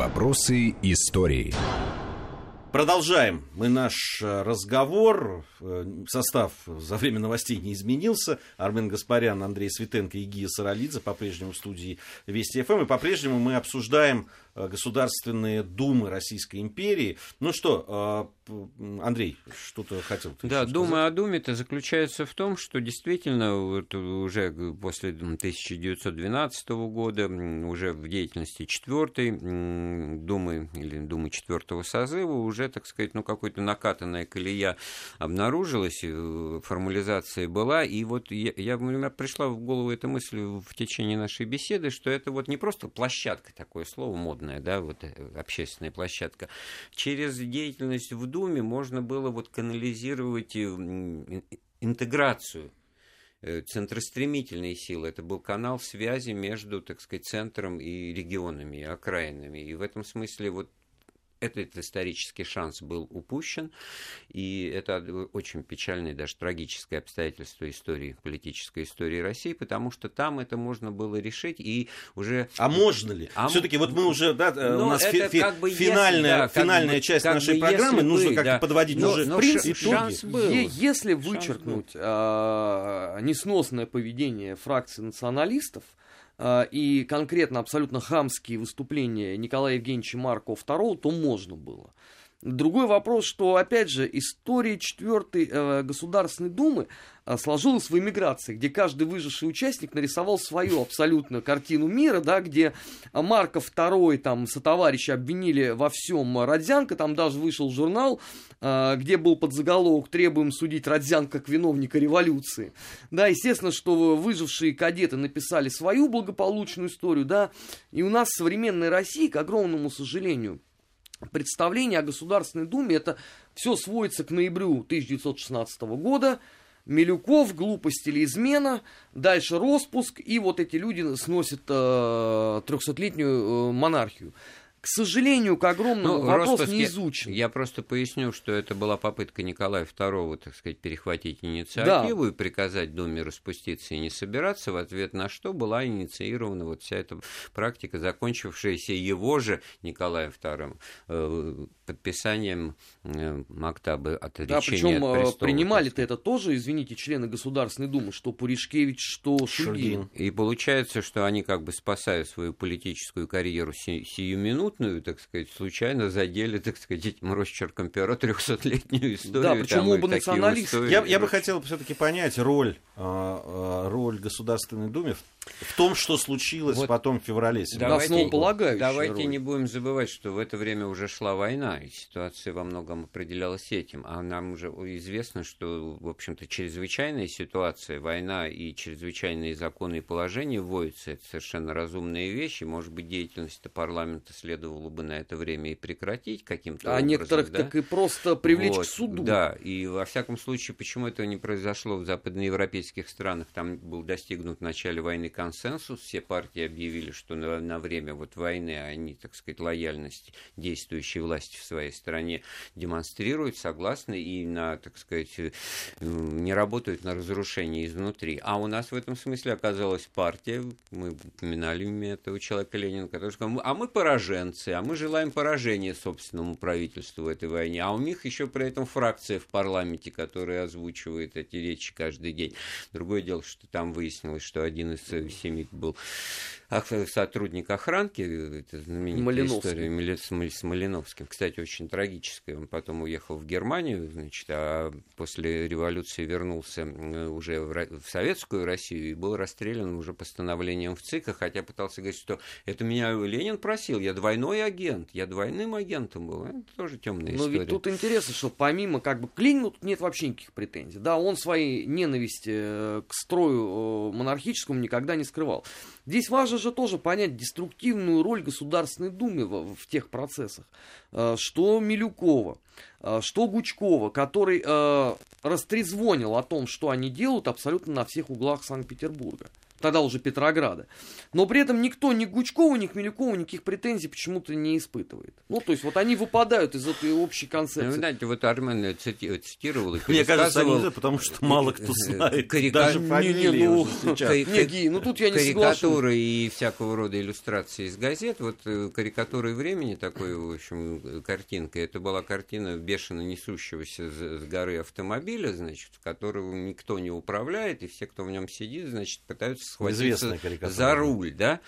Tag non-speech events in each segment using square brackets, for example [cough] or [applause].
Вопросы истории. Продолжаем мы наш э, разговор. Э, состав за время новостей не изменился. Армен Гаспарян, Андрей Светенко и Гия Саралидзе по-прежнему в студии Вести ФМ. И по-прежнему мы обсуждаем государственные думы Российской империи. Ну что, э, Андрей, что-то хотел ты Да, дума о думе-то заключается в том, что действительно вот уже после 1912 года, уже в деятельности четвертой думы или думы четвертого созыва уже, так сказать, ну какой-то накатанная колея обнаружилась, э, формализация была, и вот я, я, меня пришла в голову эта мысль в течение нашей беседы, что это вот не просто площадка, такое слово модное, главная, да, вот э, общественная площадка. Через деятельность в Думе можно было вот канализировать э, интеграцию э, центростремительные силы. Это был канал связи между, так сказать, центром и регионами, и окраинами. И в этом смысле вот этот исторический шанс был упущен, и это очень печальное, даже трагическое обстоятельство истории, политической истории России, потому что там это можно было решить, и уже... А можно ли? А Все-таки вот мы уже, да, э, у нас фи- фи- как бы финальная, если, да, финальная бы, часть нашей бы, программы, нужно как-то да. подводить но, уже но в принципе, шанс был. Если вычеркнуть был. А, несносное поведение фракции националистов, а, и конкретно абсолютно хамские выступления Николая Евгеньевича Маркова II, то можно было. Другой вопрос, что, опять же, история четвертой э, Государственной Думы э, сложилась в эмиграции, где каждый выживший участник нарисовал свою абсолютно картину мира, да, где Марков II, там, сотоварищи обвинили во всем Родзянко, там даже вышел журнал, э, где был подзаголовок «Требуем судить Родзянко как виновника революции». Да, естественно, что выжившие кадеты написали свою благополучную историю, да, и у нас в современной России, к огромному сожалению, представление о Государственной Думе, это все сводится к ноябрю 1916 года, Милюков, глупость или измена, дальше распуск, и вот эти люди сносят э, 300-летнюю э, монархию. К сожалению, к огромному ну, вопрос не изучен. Я, я просто поясню, что это была попытка Николая II, так сказать, перехватить инициативу да. и приказать Думе распуститься и не собираться, в ответ на что была инициирована вот вся эта практика, закончившаяся его же Николаем II э, подписанием э, акта об отречении Да, причем э, принимали-то это тоже, извините, члены Государственной Думы, что Пуришкевич, что Шульгин. И получается, что они как бы спасают свою политическую карьеру си- сиюминутную, так сказать, случайно задели, так сказать, этим росчерком пера 300-летнюю историю. Да, почему оба националисты? Я, я бы хотел все-таки понять роль, а, а, роль Государственной Думы в в том, что случилось вот потом в феврале. Давайте, давайте роль. не будем забывать, что в это время уже шла война, и ситуация во многом определялась этим. А нам уже известно, что, в общем-то, чрезвычайная ситуация, война и чрезвычайные законы и положения вводятся. Это совершенно разумные вещи. Может быть, деятельность парламента следовало бы на это время и прекратить каким-то а образом. А некоторых да? так и просто привлечь вот, к суду. Да, и во всяком случае, почему это не произошло в западноевропейских странах? Там был достигнут в начале войны консенсус, все партии объявили, что на, на время вот войны они, так сказать, лояльность действующей власти в своей стране демонстрируют, согласны и на, так сказать, э, не работают на разрушение изнутри. А у нас в этом смысле оказалась партия, мы упоминали имя этого человека Ленина, который сказал, а мы пораженцы, а мы желаем поражения собственному правительству в этой войне, а у них еще при этом фракция в парламенте, которая озвучивает эти речи каждый день. Другое дело, что там выяснилось, что один из семьи был сотрудник охранки, это знаменитая Малиновский. история с Малиновским. Кстати, очень трагическая. Он потом уехал в Германию, значит, а после революции вернулся уже в Советскую Россию и был расстрелян уже постановлением в ЦИКа, хотя пытался говорить, что это меня Ленин просил, я двойной агент, я двойным агентом был. Это тоже темная история. Но ведь тут интересно, что помимо как бы к Ленину тут нет вообще никаких претензий. Да, он своей ненависти э, к строю э, монархическому никогда не скрывал. Здесь важно же тоже понять деструктивную роль Государственной Думы в, в тех процессах. Э, что Милюкова, э, что Гучкова, который э, растрезвонил о том, что они делают абсолютно на всех углах Санкт-Петербурга. Тогда уже Петрограда. Но при этом никто, ни Гучкова, ни Хмелякова никаких претензий почему-то не испытывает. Ну, то есть вот они выпадают из этой общей концепции. Ну, знаете, вот Армен цитировал их. Мне кажется, они, потому что мало кто знает. Карика... Даже фамилии не, не, ну, [laughs] сейчас. Не, ну, тут я не Карикатуры и всякого рода иллюстрации из газет. Вот э, карикатуры времени такой, в общем, картинка. Это была картина бешено несущегося с горы автомобиля, значит, которого никто не управляет, и все, кто в нем сидит, значит, пытаются схватиться за руль, да.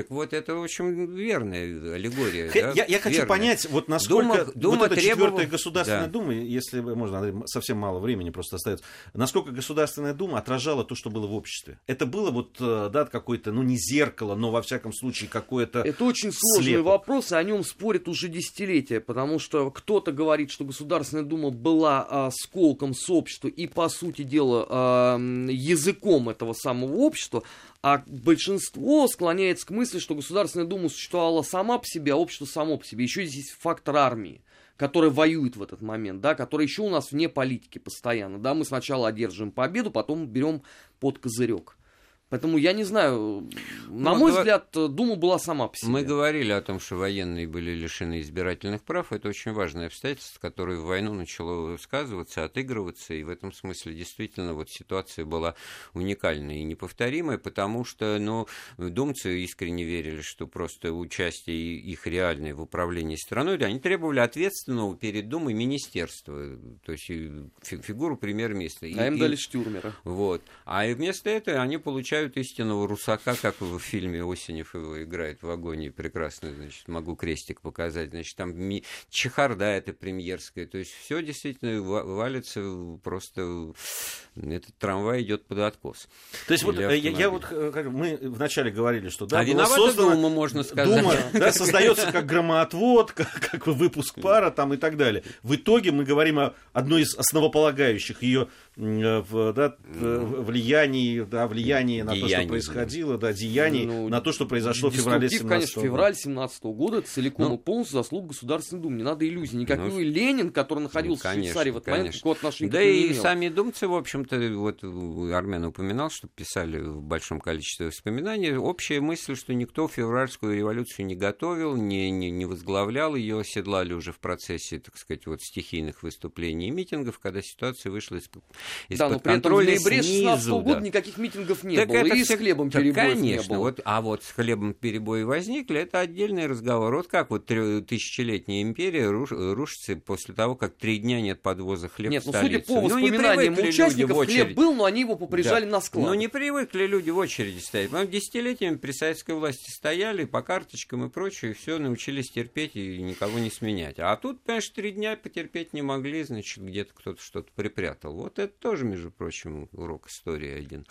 Так вот, это, в общем, верная аллегория. Х- да? Я, я хочу понять, вот насколько Дума, Дума вот эта требовал... четвертая Государственная да. Дума, если можно, Андрей, совсем мало времени просто остается, насколько Государственная Дума отражала то, что было в обществе? Это было вот, э, да, какое-то, ну, не зеркало, но, во всяком случае, какое-то Это очень сложный слепок. вопрос, и о нем спорят уже десятилетия, потому что кто-то говорит, что Государственная Дума была а, сколком с общества и, по сути дела, а, языком этого самого общества, а большинство склоняется к мысли, что Государственная Дума существовала сама по себе, а общество само по себе. Еще здесь фактор армии который воюет в этот момент, да, который еще у нас вне политики постоянно, да, мы сначала одерживаем победу, потом берем под козырек. Поэтому я не знаю, на ну, мой говор... взгляд, Дума была сама по себе. Мы говорили о том, что военные были лишены избирательных прав. Это очень важное обстоятельство, которое в войну начало сказываться, отыгрываться. И в этом смысле действительно вот ситуация была уникальная и неповторимая, потому что ну, думцы искренне верили, что просто участие их реальное в управлении страной, да, они требовали ответственного перед Думой министерства, то есть фигуру премьер-министра. А им дали Штюрмера. Вот. А вместо этого они получают встречают истинного русака, как в фильме Осенев его играет в агонии прекрасно, значит, могу крестик показать, значит, там ми... чехарда это премьерская, то есть все действительно валится просто, этот трамвай идет под откос. То есть вот э, я, я вот, э, как мы вначале говорили, что да, а виновата создана, Дума, можно сказать. Дума да, [laughs] создается как громоотвод, [laughs] как, как выпуск пара там и так далее. В итоге мы говорим о одной из основополагающих ее в, да, влиянии, да, влиянии на то, что происходило, да, деяний, ну, на то, что произошло в феврале 17 конечно, февраль 17 года целиком ну, и полностью заслуг Государственной Думы. Не надо иллюзий. Никакой ну, Ленин, который находился ну, конечно, в Швейцарии в этот конечно. момент, никакого отношения Да и имел. сами думцы, в общем-то, вот Армен упоминал, что писали в большом количестве воспоминаний, общая мысль, что никто февральскую революцию не готовил, не, не, не возглавлял, ее оседлали уже в процессе, так сказать, вот стихийных выступлений и митингов, когда ситуация вышла из, из да, но при этом в ноябре 16 -го года да. никаких митингов не так было, это и все... с хлебом так, перебоев конечно, не было. Вот, а вот с хлебом перебои возникли, это отдельный разговор. Вот как вот тысячелетняя империя руш... рушится после того, как три дня нет подвоза хлеба нет, ну, судя по воспоминаниям ну, участников, хлеб был, но они его поприжали да. на склад. Ну, не привыкли люди в очереди стоять. Мы десятилетиями при советской власти стояли по карточкам и прочее, и все научились терпеть и никого не сменять. А тут, понимаешь, три дня потерпеть не могли, значит, где-то кто-то что-то припрятал. Вот это тоже, между прочим, урок истории один.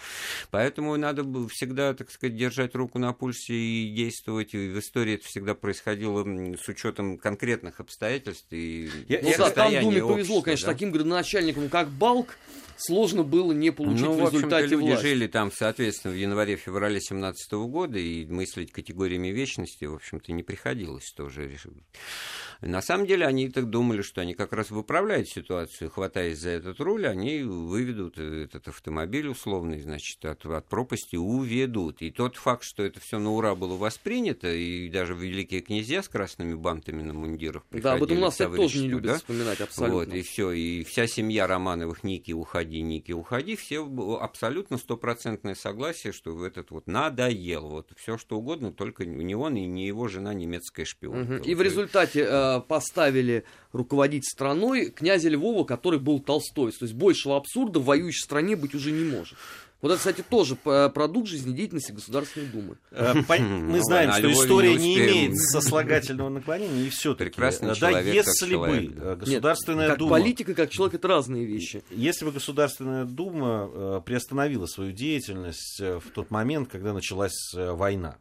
Поэтому надо было всегда, так сказать, держать руку на пульсе и действовать. И в истории это всегда происходило с учетом конкретных обстоятельств. И я, ну да, там Думе повезло, конечно, да? таким градоначальником, как Балк, сложно было не получить ну, в результате люди власть. жили там, соответственно, в январе-феврале 17 года, и мыслить категориями вечности, в общем-то, не приходилось тоже. На самом деле, они так думали, что они как раз выправляют ситуацию, хватаясь за этот руль, они выведут этот автомобиль условный, значит, от, от пропасти уведут. И тот факт, что это все на ура было воспринято, и даже великие князья с красными бантами на мундирах Да, об этом у нас тоже не любят да? вспоминать абсолютно. Вот, и все, и вся семья Романовых, Ники, уходили уходи, Ники, уходи, все абсолютно стопроцентное согласие, что этот вот надоел, вот все что угодно, только не он и не его жена немецкая шпионка. Угу. И в результате э, поставили руководить страной князя Львова, который был Толстой. То есть большего абсурда в воюющей стране быть уже не может. Вот это, кстати, тоже продукт жизнедеятельности Государственной Думы. Э, мы ну, знаем, что история не имеет сослагательного наклонения, и все Прекрасный человек, да, если бы э, Государственная Дума... политика, как человек, это разные вещи. Если бы Государственная Дума э, приостановила свою деятельность в тот момент, когда началась война,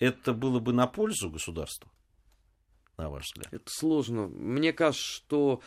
это было бы на пользу государству, на ваш взгляд? Это сложно. Мне кажется, что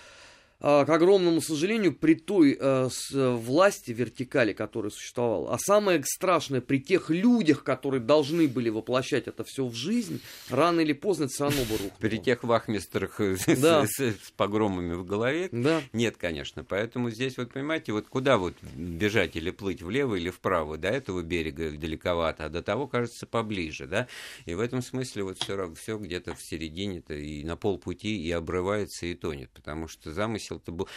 к огромному сожалению, при той э, власти вертикали, которая существовала, а самое страшное, при тех людях, которые должны были воплощать это все в жизнь, рано или поздно это все равно бы рухнуло. При тех вахмистрах да. с, с, с погромами в голове? Да. Нет, конечно. Поэтому здесь, вот понимаете, вот куда вот бежать или плыть, влево или вправо? До этого берега далековато, а до того, кажется, поближе, да? И в этом смысле вот все, все где-то в середине-то и на полпути и обрывается, и тонет, потому что замысел-то был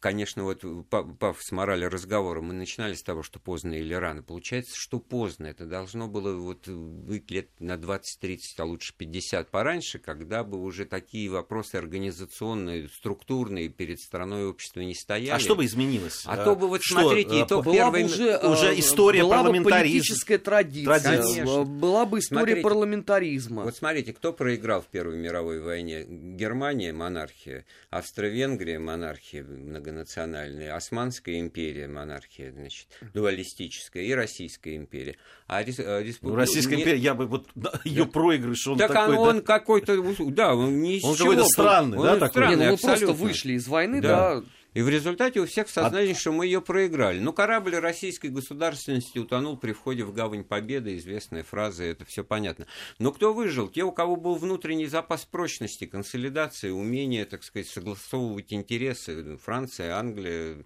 конечно, вот пав с морали разговора, мы начинали с того, что поздно или рано. Получается, что поздно. Это должно было вот быть лет на 20-30, а лучше 50 пораньше, когда бы уже такие вопросы организационные, структурные перед страной и обществом не стояли. А что бы изменилось? А то бы вот, что, смотрите, то была первый... бы уже, уже э, история была парламентаризма. Бы политическая традиция. традиция. Была бы история смотрите, парламентаризма. Вот смотрите, кто проиграл в Первой мировой войне? Германия, монархия, Австро-Венгрия, монархия, многонациональная, Османская империя, монархия, значит, дуалистическая, и Российская империя. А рес, э, респуб... ну, Российская империя, я бы вот да, ее да. проигрыш, он так такой... он, да? какой-то, да, он не Он какой-то странный, он да, такой? Странный, не, ну мы просто вышли из войны, да, да и в результате у всех в сознании, а... что мы ее проиграли. Ну, корабль российской государственности утонул при входе в гавань Победы, известная фраза, это все понятно. Но кто выжил? Те, у кого был внутренний запас прочности, консолидации, умение, так сказать, согласовывать интересы. Франция, Англия,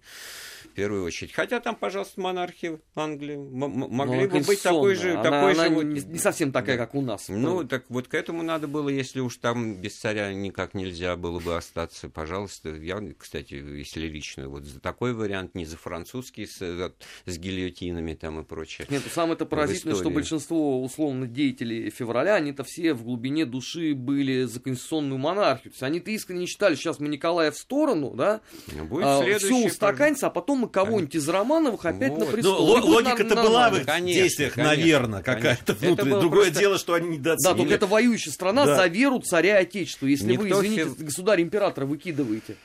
в первую очередь. Хотя там, пожалуйста, монархии Англии могли бы быть такой же... Она, такой она же не, вот... не совсем такая, да. как у нас. Ну, так вот к этому надо было, если уж там без царя никак нельзя было бы остаться, пожалуйста. Я, кстати, если личную. Вот за такой вариант, не за французский с, с гильотинами там и прочее. Нет, самое-то поразительное, что большинство условно деятелей февраля, они-то все в глубине души были за конституционную монархию. То есть они-то искренне считали, сейчас мы Николая в сторону, да, ну, Будет а, все устаканится, а потом мы кого-нибудь из Романовых опять вот. на престол. Ну, логика-то была в их конечно, действиях, конечно, наверное, какая-то внутренняя. Другое просто... дело, что они недооценили. Да, только это воюющая страна да. за веру царя и отечества. Если Никто вы, извините, все... государя-императора выкидываете.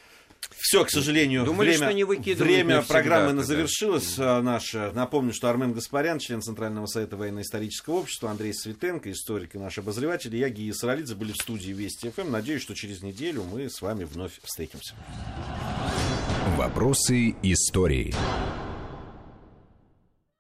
Все, к сожалению, Думали, время, что не время программы всегда, завершилось да. наша. Напомню, что Армен Гаспарян, член Центрального совета военно-исторического общества, Андрей Светенко, историк и наш обозреватель, и я, Гия Саралидзе, были в студии Вести ФМ. Надеюсь, что через неделю мы с вами вновь встретимся. Вопросы истории.